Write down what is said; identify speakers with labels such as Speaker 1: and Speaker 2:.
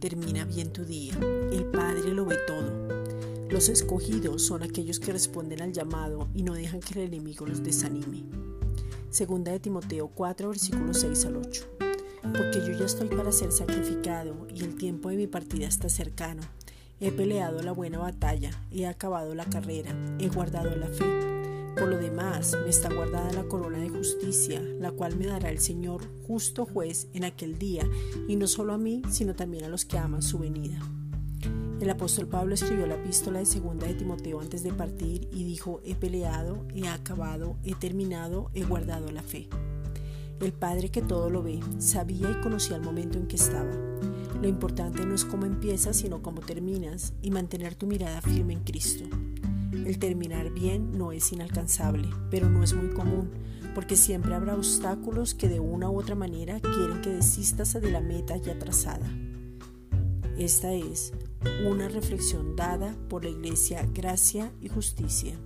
Speaker 1: termina bien tu día. El Padre lo ve todo. Los escogidos son aquellos que responden al llamado y no dejan que el enemigo los desanime. Segunda de Timoteo 4, versículos 6 al 8. Porque yo ya estoy para ser sacrificado y el tiempo de mi partida está cercano. He peleado la buena batalla, he acabado la carrera, he guardado la fe. Por lo demás, me está guardada la corona de justicia, la cual me dará el Señor, justo juez, en aquel día, y no solo a mí, sino también a los que aman su venida. El apóstol Pablo escribió la epístola de segunda de Timoteo antes de partir y dijo, he peleado, he acabado, he terminado, he guardado la fe. El Padre que todo lo ve, sabía y conocía el momento en que estaba. Lo importante no es cómo empiezas, sino cómo terminas y mantener tu mirada firme en Cristo. El terminar bien no es inalcanzable, pero no es muy común, porque siempre habrá obstáculos que de una u otra manera quieren que desistas de la meta ya trazada. Esta es una reflexión dada por la Iglesia Gracia y Justicia.